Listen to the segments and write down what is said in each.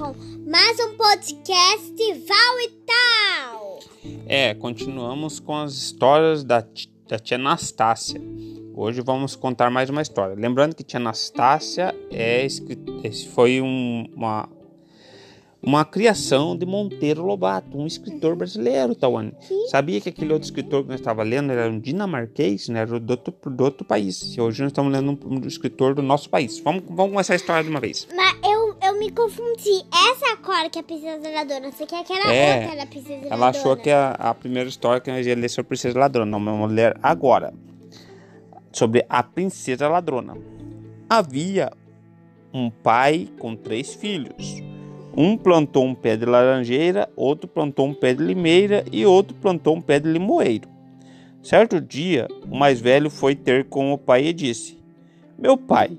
com mais um podcast Val e Tal. É, continuamos com as histórias da, da tia Anastácia. Hoje vamos contar mais uma história. Lembrando que tia Anastácia é, foi um, uma uma criação de Monteiro Lobato, um escritor brasileiro, Tawane. Sabia que aquele outro escritor que nós estava lendo era um dinamarquês, né? Era do outro, do outro país. E hoje nós estamos lendo um, um, escritor do nosso país. Vamos, vamos começar a história de uma vez. Mas eu, eu me confundi. Essa cor que é a Princesa Ladrona, você quer que era é, outra da Princesa Ladrona? Ela achou que a, a primeira história que nós ia ler sobre a Princesa Ladrona. Não, vamos ler agora. Sobre a Princesa Ladrona. Havia um pai com três filhos. Um plantou um pé de laranjeira, outro plantou um pé de limeira e outro plantou um pé de limoeiro. Certo dia, o mais velho foi ter com o pai e disse: Meu pai,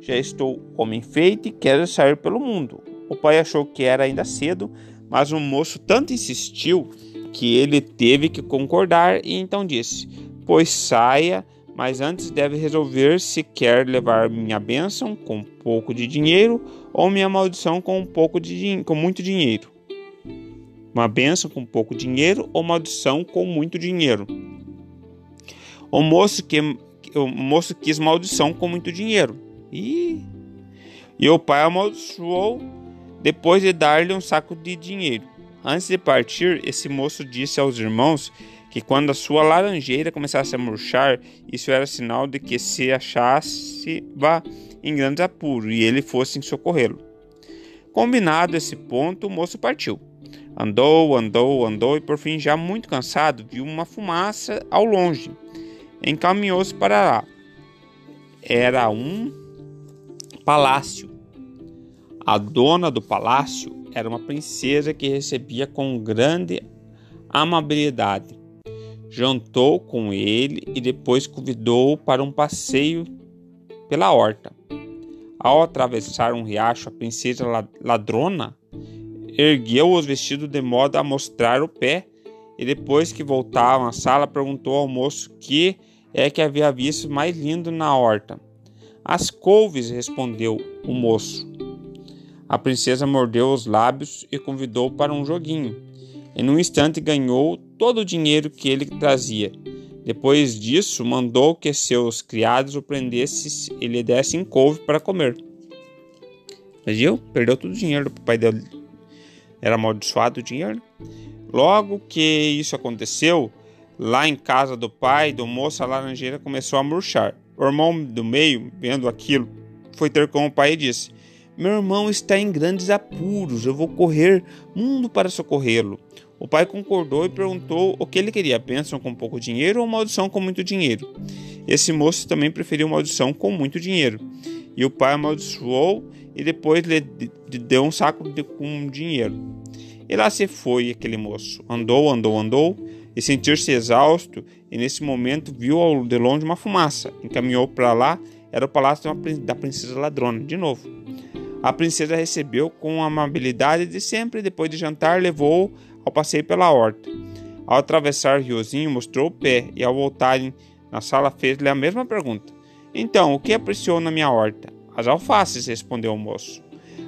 já estou homem feito e quero sair pelo mundo. O pai achou que era ainda cedo, mas o moço tanto insistiu que ele teve que concordar e então disse: Pois saia mas antes deve resolver se quer levar minha bênção com pouco de dinheiro ou minha maldição com um pouco de com muito dinheiro. Uma bênção com pouco dinheiro ou maldição com muito dinheiro. O moço que o moço quis maldição com muito dinheiro. E e o pai amaldiçoou depois de dar-lhe um saco de dinheiro. Antes de partir, esse moço disse aos irmãos que quando a sua laranjeira começasse a murchar, isso era sinal de que se achasse em grandes apuros e ele fosse socorrê-lo. Combinado esse ponto, o moço partiu. Andou, andou, andou e por fim, já muito cansado, viu uma fumaça ao longe. Encaminhou-se para lá. Era um palácio. A dona do palácio era uma princesa que recebia com grande amabilidade jantou com ele e depois convidou-o para um passeio pela horta. Ao atravessar um riacho, a princesa ladrona ergueu os vestidos de modo a mostrar o pé e depois que voltavam à sala perguntou ao moço que é que havia visto mais lindo na horta. As couves, respondeu o moço. A princesa mordeu os lábios e convidou para um joguinho. Em um instante ganhou todo o dinheiro que ele trazia. Depois disso, mandou que seus criados o prendessem e lhe dessem couve para comer. Mas viu? Perdeu todo o dinheiro do pai dele. Era amaldiçoado o dinheiro. Logo que isso aconteceu, lá em casa do pai do moço, a laranjeira começou a murchar. O irmão do meio, vendo aquilo, foi ter com o pai e disse: Meu irmão está em grandes apuros, eu vou correr mundo para socorrê-lo. O pai concordou e perguntou o que ele queria: bênção com pouco dinheiro ou maldição com muito dinheiro? Esse moço também preferiu maldição com muito dinheiro. E o pai amaldiçoou e depois lhe deu um saco de, com dinheiro. E lá se foi aquele moço. Andou, andou, andou e sentiu-se exausto. E nesse momento viu ao de longe uma fumaça. Encaminhou para lá, era o palácio da princesa ladrona, de novo. A princesa recebeu com a amabilidade de sempre. Depois de jantar, levou ao passeio pela horta. Ao atravessar o riozinho, mostrou o pé e, ao voltarem na sala, fez-lhe a mesma pergunta. Então, o que apreciou na minha horta? As alfaces, respondeu o moço.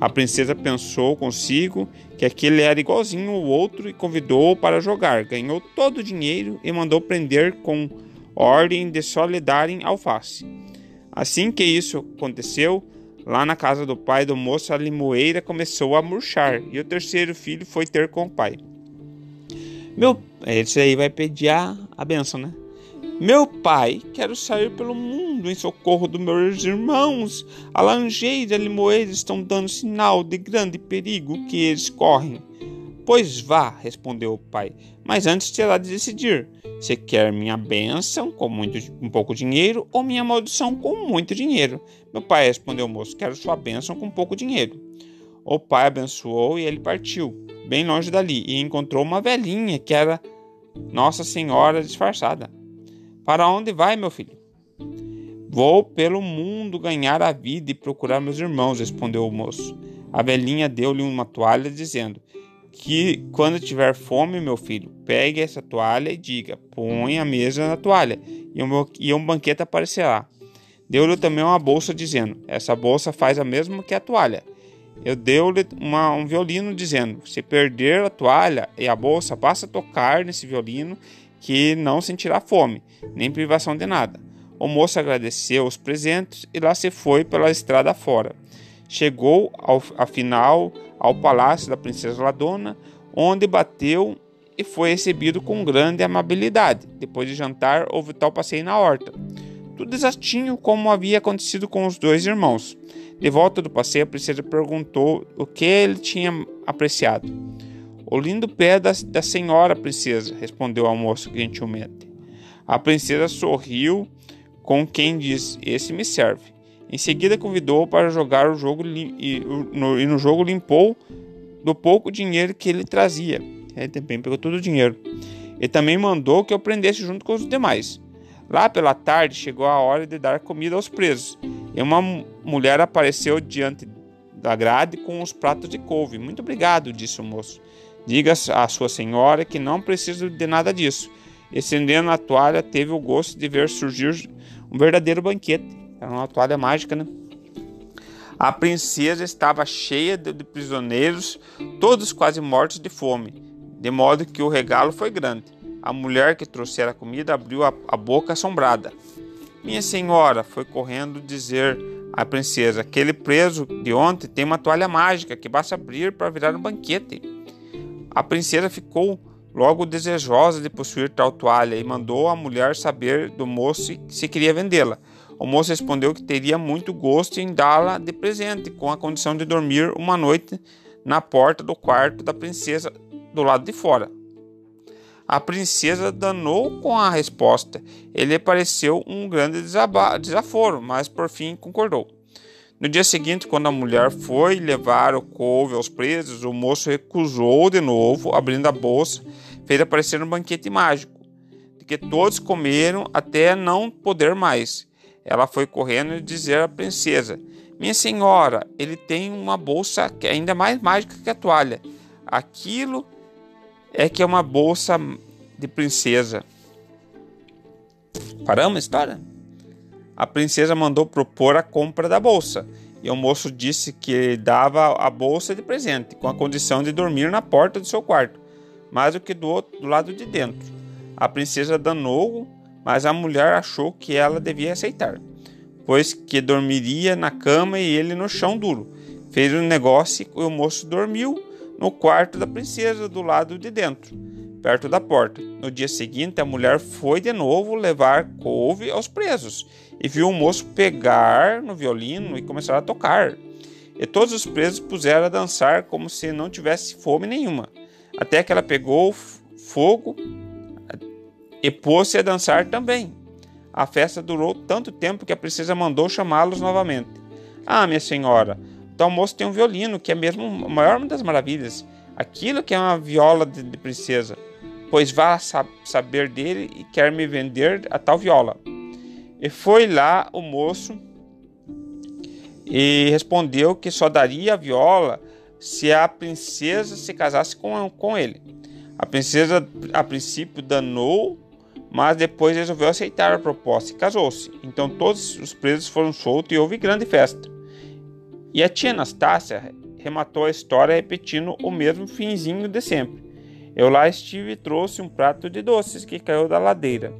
A princesa pensou consigo que aquele era igualzinho ao outro e convidou-o para jogar. Ganhou todo o dinheiro e mandou prender com ordem de só lhe darem alface. Assim que isso aconteceu, lá na casa do pai do moço, a limoeira começou a murchar e o terceiro filho foi ter com o pai. Meu, esse aí vai pedir a, a benção, né? Meu pai, quero sair pelo mundo em socorro dos meus irmãos. A lanjeira e a limoeira estão dando sinal de grande perigo que eles correm. Pois vá, respondeu o pai, mas antes terá de decidir se quer minha bênção com muito, um pouco dinheiro ou minha maldição com muito dinheiro. Meu pai respondeu o moço, quero sua bênção com pouco dinheiro. O pai abençoou e ele partiu bem longe dali, e encontrou uma velhinha que era Nossa Senhora disfarçada. Para onde vai, meu filho? Vou pelo mundo ganhar a vida e procurar meus irmãos, respondeu o moço. A velhinha deu-lhe uma toalha, dizendo que quando tiver fome, meu filho, pegue essa toalha e diga: põe a mesa na toalha, e um banquete aparecerá. Deu-lhe também uma bolsa, dizendo: Essa bolsa faz a mesma que a toalha Eu dei-lhe um violino dizendo: se perder a toalha e a bolsa, passa a tocar nesse violino que não sentirá fome, nem privação de nada. O moço agradeceu os presentes e lá se foi pela estrada fora. Chegou, ao, afinal, ao palácio da princesa Ladona, onde bateu e foi recebido com grande amabilidade. Depois de jantar, houve tal passeio na horta. Tudo exatinho como havia acontecido com os dois irmãos. De volta do passeio, a princesa perguntou o que ele tinha apreciado. O lindo pé da, da senhora princesa, respondeu ao moço gentilmente. A princesa sorriu com quem diz: Esse me serve. Em seguida, convidou-o para jogar o jogo e no, e no jogo limpou do pouco dinheiro que ele trazia. Ele também pegou todo o dinheiro. E também mandou que eu prendesse junto com os demais. Lá pela tarde chegou a hora de dar comida aos presos, e uma mulher apareceu diante da grade com os pratos de couve. Muito obrigado, disse o moço. Diga à sua senhora que não preciso de nada disso. Estendendo a toalha, teve o gosto de ver surgir um verdadeiro banquete. Era uma toalha mágica, né? A princesa estava cheia de prisioneiros, todos quase mortos de fome, de modo que o regalo foi grande. A mulher que trouxera a comida abriu a, boca assombrada. Minha senhora, foi correndo dizer à princesa: aquele preso de ontem tem uma toalha mágica que basta abrir para virar um banquete. A princesa ficou logo desejosa de possuir tal toalha e mandou a mulher saber do moço se queria vendê-la. O moço respondeu que teria muito gosto em dá-la de presente, com a condição de dormir uma noite na porta do quarto da princesa do lado de fora. A princesa danou com a resposta. Ele pareceu um grande desaforo, mas por fim concordou. No dia seguinte, quando a mulher foi levar o couve aos presos, o moço recusou de novo, abrindo a bolsa, fez aparecer um banquete mágico, de que todos comeram até não poder mais. Ela foi correndo dizer à princesa: Minha senhora, ele tem uma bolsa que é ainda mais mágica que a toalha. Aquilo é que é uma bolsa de princesa. Paramos a história? A princesa mandou propor a compra da bolsa e o moço disse que dava a bolsa de presente, com a condição de dormir na porta do seu quarto, mais do que do, outro, do lado de dentro. A princesa danou, mas a mulher achou que ela devia aceitar, pois que dormiria na cama e ele no chão duro. Fez o um negócio e o moço dormiu no quarto da princesa do lado de dentro, perto da porta. No dia seguinte, a mulher foi de novo levar couve aos presos e viu o moço pegar no violino e começar a tocar. E todos os presos puseram a dançar como se não tivesse fome nenhuma, até que ela pegou fogo e pôs-se a dançar também. A festa durou tanto tempo que a princesa mandou chamá-los novamente. Ah, minha senhora, o moço tem um violino, que é mesmo a maior das maravilhas. Aquilo que é uma viola de, de princesa. Pois vá sab saber dele e quer me vender a tal viola. E foi lá o moço e respondeu que só daria a viola se a princesa se casasse com, com ele. A princesa, a princípio, danou, mas depois resolveu aceitar a proposta e casou-se. Então todos os presos foram soltos e houve grande festa. E a tia Anastácia rematou a história repetindo o mesmo finzinho de sempre. Eu lá estive e trouxe um prato de doces que caiu da ladeira.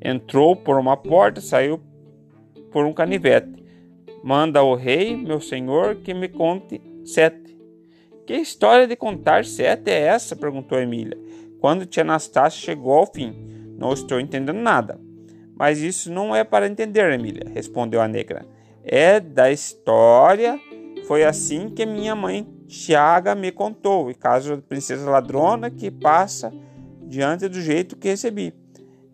Entrou por uma porta, saiu por um canivete. Manda o rei, meu senhor, que me conte sete. Que história de contar sete é essa? perguntou Emília. Quando tia Anastácia chegou ao fim. Não estou entendendo nada. Mas isso não é para entender, Emília, respondeu a negra é da história. Foi assim que minha mãe Tiaga me contou, e caso da princesa ladrona que passa diante do jeito que recebi.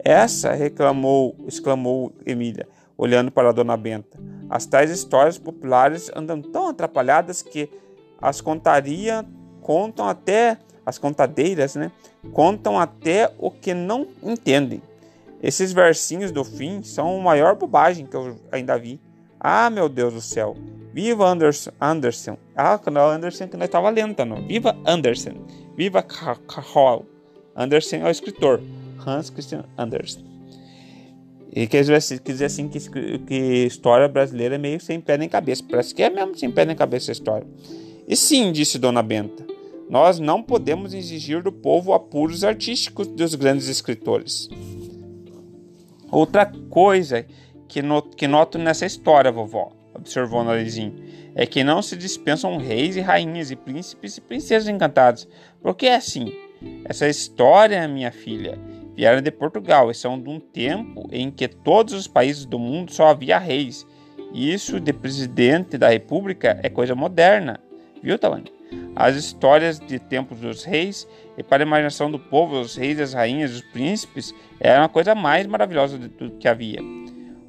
Essa, reclamou, exclamou Emília, olhando para a dona Benta. As tais histórias populares andam tão atrapalhadas que as contaria contam até as contadeiras, né? Contam até o que não entendem. Esses versinhos do fim são a maior bobagem que eu ainda vi. Ah, meu Deus do céu. Viva Anderson. Anderson. Ah, não, Anderson que nós estava lendo, tá, não? Viva Anderson. Viva Carl. Anderson é o escritor. Hans Christian Andersen. E quer dizer, dizer assim que, que história brasileira é meio sem pé nem cabeça. Parece que é mesmo sem pé nem cabeça a história. E sim, disse Dona Benta, nós não podemos exigir do povo apuros artísticos dos grandes escritores. Outra coisa que, not que noto nessa história, vovó, observou Narizinho, é que não se dispensam reis e rainhas e príncipes e princesas encantados. Porque é assim. Essa história, minha filha, vieram de Portugal e são de um tempo em que todos os países do mundo só havia reis. E isso de presidente da república é coisa moderna. Viu, Talani? As histórias de tempos dos reis e para a imaginação do povo, os reis, as rainhas, os príncipes eram a coisa mais maravilhosa de tudo que havia.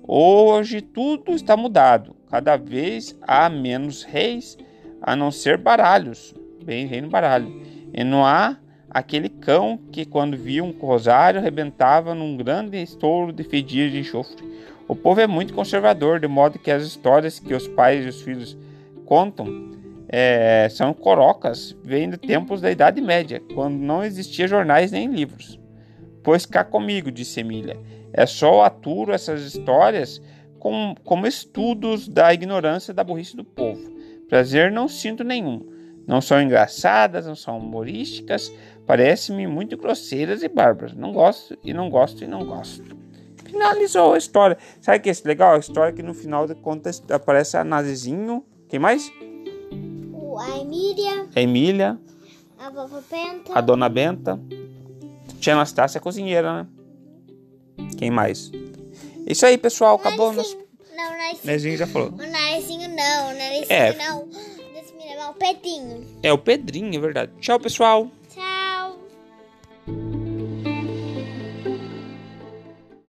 Hoje tudo está mudado. Cada vez há menos reis, a não ser baralhos. Bem, reino baralho. E não há aquele cão que, quando via um rosário, arrebentava num grande estouro de fedir de enxofre. O povo é muito conservador, de modo que as histórias que os pais e os filhos contam é, são corocas, vêm de tempos da Idade Média, quando não existia jornais nem livros. Pois cá comigo, disse Emília, é só aturo essas histórias com, como estudos da ignorância da burrice do povo. Prazer não sinto nenhum. Não são engraçadas, não são humorísticas, parecem-me muito grosseiras e bárbaras. Não gosto e não gosto e não gosto. Finalizou a história. Sabe que é legal? A história que no final de contas aparece a Nazizinho. Quem mais? a Emília. A Emília. A vovó Benta. A dona Benta. Tia Anastácia, cozinheira, né? Quem mais? Isso aí, pessoal. Acabou. Narizinho. Não, o Narizinho. Narizinho já falou. O Narizinho não, o Narizinho É. não. Levar o Pedrinho. É o Pedrinho, é verdade. Tchau, pessoal.